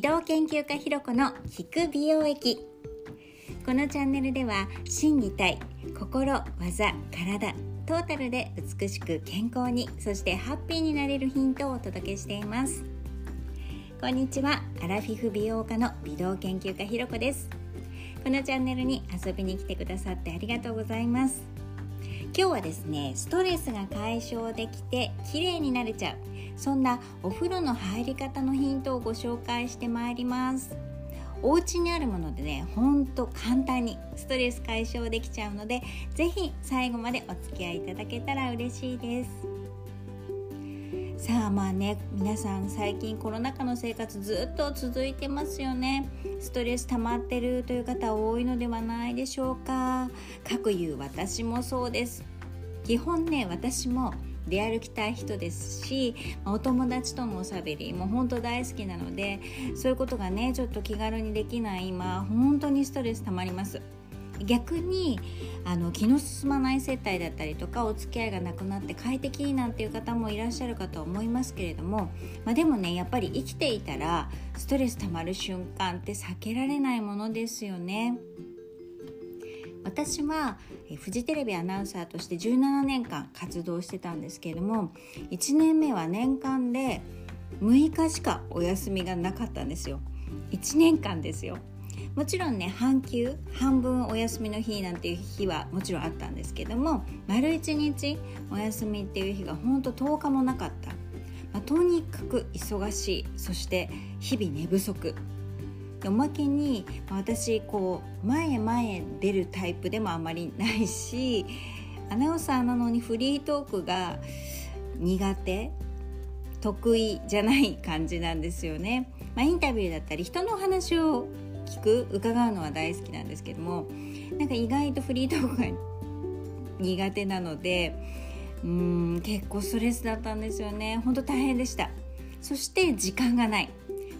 美容研究家ひろこの聞く美容液。このチャンネルでは心技体心技体トータルで美しく健康にそしてハッピーになれるヒントをお届けしています。こんにちはアラフィフ美容家の美容研究家ひろこです。このチャンネルに遊びに来てくださってありがとうございます。今日はですねストレスが解消できて綺麗になれちゃう。そんなお風呂の入り方のヒントをご紹介してまいります。お家にあるものでねほんと簡単にストレス解消できちゃうので是非最後までお付き合いいただけたら嬉しいです。さあまあね皆さん最近コロナ禍の生活ずっと続いてますよね。ストレス溜まってるという方多いのではないでしょうか。かくいう私もそうです。基本ね私も出歩きたい人ですしお友達とのおしゃべりも本当大好きなのでそういうことがねちょっと気軽にできない今本当にストレス溜まります逆にあの気の進まない接待だったりとかお付き合いがなくなって快適なんていう方もいらっしゃるかと思いますけれども、まあ、でもねやっぱり生きていたらストレス溜まる瞬間って避けられないものですよね。私はフジテレビアナウンサーとして17年間活動してたんですけれども1年目は年間で6日しかお休みがなかったんですよ。1年間ですよ。もちろんね半休半分お休みの日なんていう日はもちろんあったんですけども丸1日お休みっていう日がほんと10日もなかった、まあ、とにかく忙しい。そして日々寝不足。おまけに私こう前へ前へ出るタイプでもあまりないしアナウンサーなのにフリートークが苦手得意じゃない感じなんですよね。まあ、インタビューだったり人の話を聞く伺うのは大好きなんですけどもなんか意外とフリートークが苦手なのでうん結構ストレスだったんですよね。本当大変でした。そして時間がない。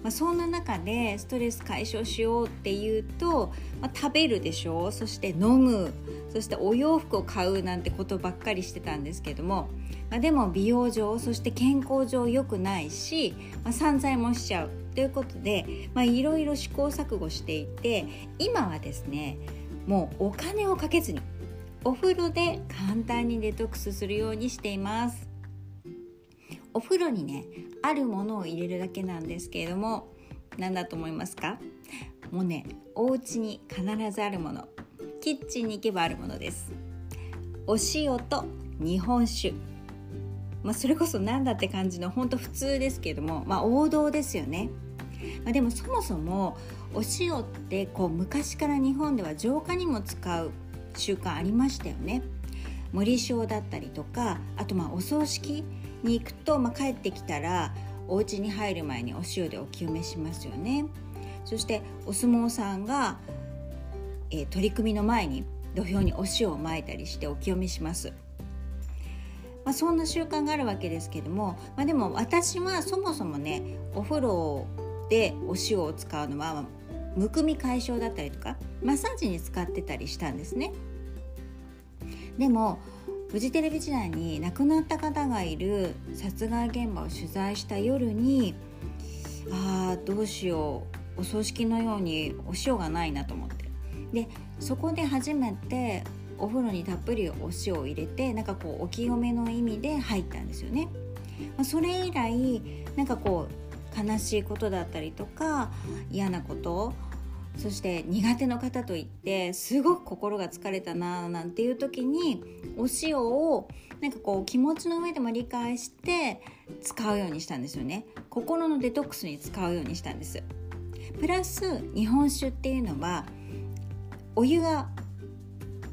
まあ、そんな中でストレス解消しようっていうと、まあ、食べるでしょ？うそして飲む。そしてお洋服を買うなんてことばっかりしてたんですけども、まあ、でも美容上そして健康上良くないし、まあ、散財もしちゃうということでいろいろ試行錯誤していて今はですねもうお金をかけずにお風呂で簡単にデトックスするようにしています。お風呂にねあるものを入れるだけなんですけれども何だと思いますか？もうねお家に必ずあるもの。キッチンに行けばあるものです。お塩と日本酒。まあ、それこそ何だって感じの本当普通ですけれども、まあ、王道ですよね、まあ、でもそもそもお塩ってこう昔から日本では浄化にも使う習慣ありましたよね。森塩だったりとかあとまあお葬式に行くと、まあ、帰ってきたらお家に入る前にお塩でお清めしますよね。そしてお相撲さんが、えー、取り組みの前に土俵にお塩をまいたりしてお清めします、まあ、そんな習慣があるわけですけども、まあ、でも私はそもそもねお風呂でお塩を使うのはむくみ解消だったりとかマッサージに使ってたりしたんですね。でもフジテレビ時代に亡くなった方がいる殺害現場を取材した夜にああどうしようお葬式のようにお塩がないなと思ってでそこで初めてお風呂にたっぷりお塩を入れてなんかこうお清めの意味で入ったんですよね。まあ、それ以来なんかこう悲しいことだったりとか嫌なことそして苦手の方といってすごく心が疲れたななんていう時にお塩をなんかこう気持ちの上でも理解して使うようにしたんですよね。心のデトックスに使うようにしたんです。プラス日本酒っていうのはお湯が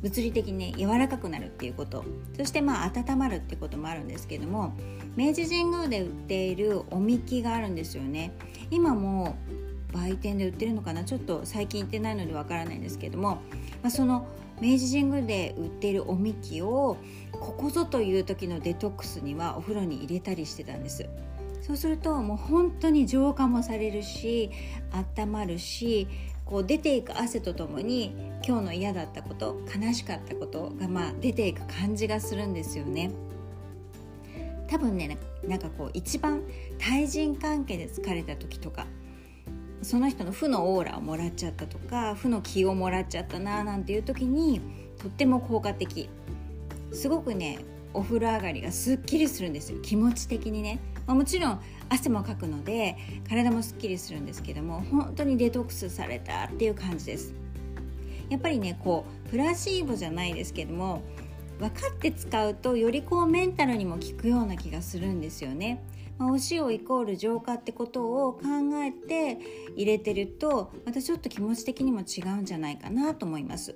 物理的に、ね、柔らかくなるっていうこと。そしてまあ温まるっていうこともあるんですけども明治神宮で売っているおみきがあるんですよね。今も売店で売ってるのかな？ちょっと最近行ってないのでわからないんですけども、まあ、その明治神宮で売っているおみきをここぞという時のデトックスにはお風呂に入れたりしてたんです。そうするともう本当に浄化もされるし温まるしこう出ていく汗とともに今日の嫌だったこと悲しかったことがまあ出ていく感じがするんですよね。多分ねなんかこう一番対人関係で疲れた時とかその人の負のオーラをもらっちゃったとか負の気をもらっちゃったななんていう時にとっても効果的。すごくねお風呂上がりがすっきりするんですよ。気持ち的にね、まあ、もちろん汗もかくので体もすっきりするんですけども本当にデトックスされたっていう感じです。やっぱりねこうプラシーボじゃないですけども分かって使うとよりこうメンタルにも効くような気がするんですよね。まあ、お塩イコール浄化ってことを考えて入れてるとまたちょっと気持ち的にも違うんじゃないかなと思います。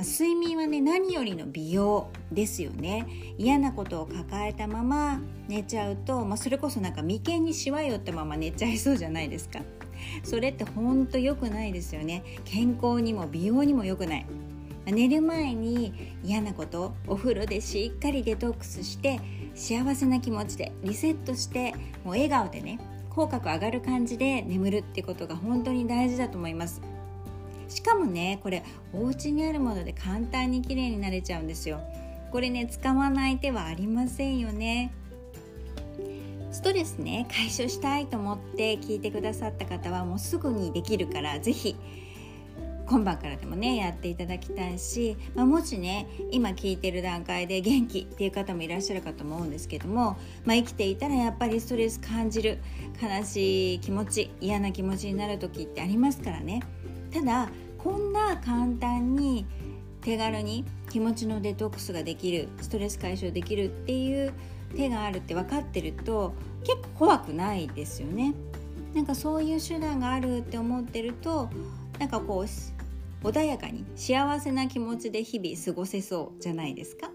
睡眠はね何よりの美容ですよね。嫌なことを抱えたまま寝ちゃうと、まあ、それこそなんか眉間にしわ寄ったまま寝ちゃいそうじゃないですか。それってほんと良くないですよね。健康にも美容にも良くない。寝る前に嫌なことお風呂でしっかりデトックスして幸せな気持ちでリセットしてもう笑顔でね口角上がる感じで眠るってことが本当に大事だと思います。しかもねこれお家にあるもので簡単に綺麗になれちゃうんですよ。これね使わない手はありませんよね。ストレスね解消したいと思って聞いてくださった方はもうすぐにできるから是非今晩からでもねやっていただきたいし、まあ、もしね今聞いてる段階で元気っていう方もいらっしゃるかと思うんですけども、まあ、生きていたらやっぱりストレス感じる悲しい気持ち嫌な気持ちになる時ってありますからね。ただこんな簡単に手軽に気持ちのデトックスができるストレス解消できるっていう手があるって分かってると結構怖くないですよね。なんかそういう手段があるって思ってるとなんかこう穏やかに幸せな気持ちで日々過ごせそうじゃないですか？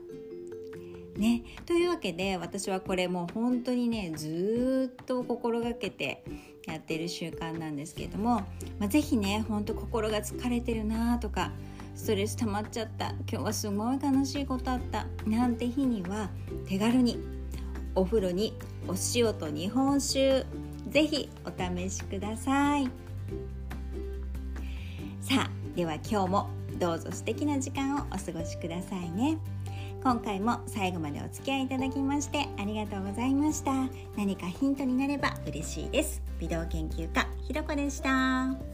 ね、というわけで私はこれもう本当にねずっと心がけてやってる習慣なんですけれども、まあ、是非ねほんと心が疲れてるなとかストレス溜まっちゃった今日はすごい悲しいことあったなんて日には手軽にお風呂にお塩と日本酒是非お試しくださいさあでは今日もどうぞ素敵な時間をお過ごしくださいね。今回も最後までお付き合いいただきましてありがとうございました。何かヒントになれば嬉しいです。美容研究家ひろこでした。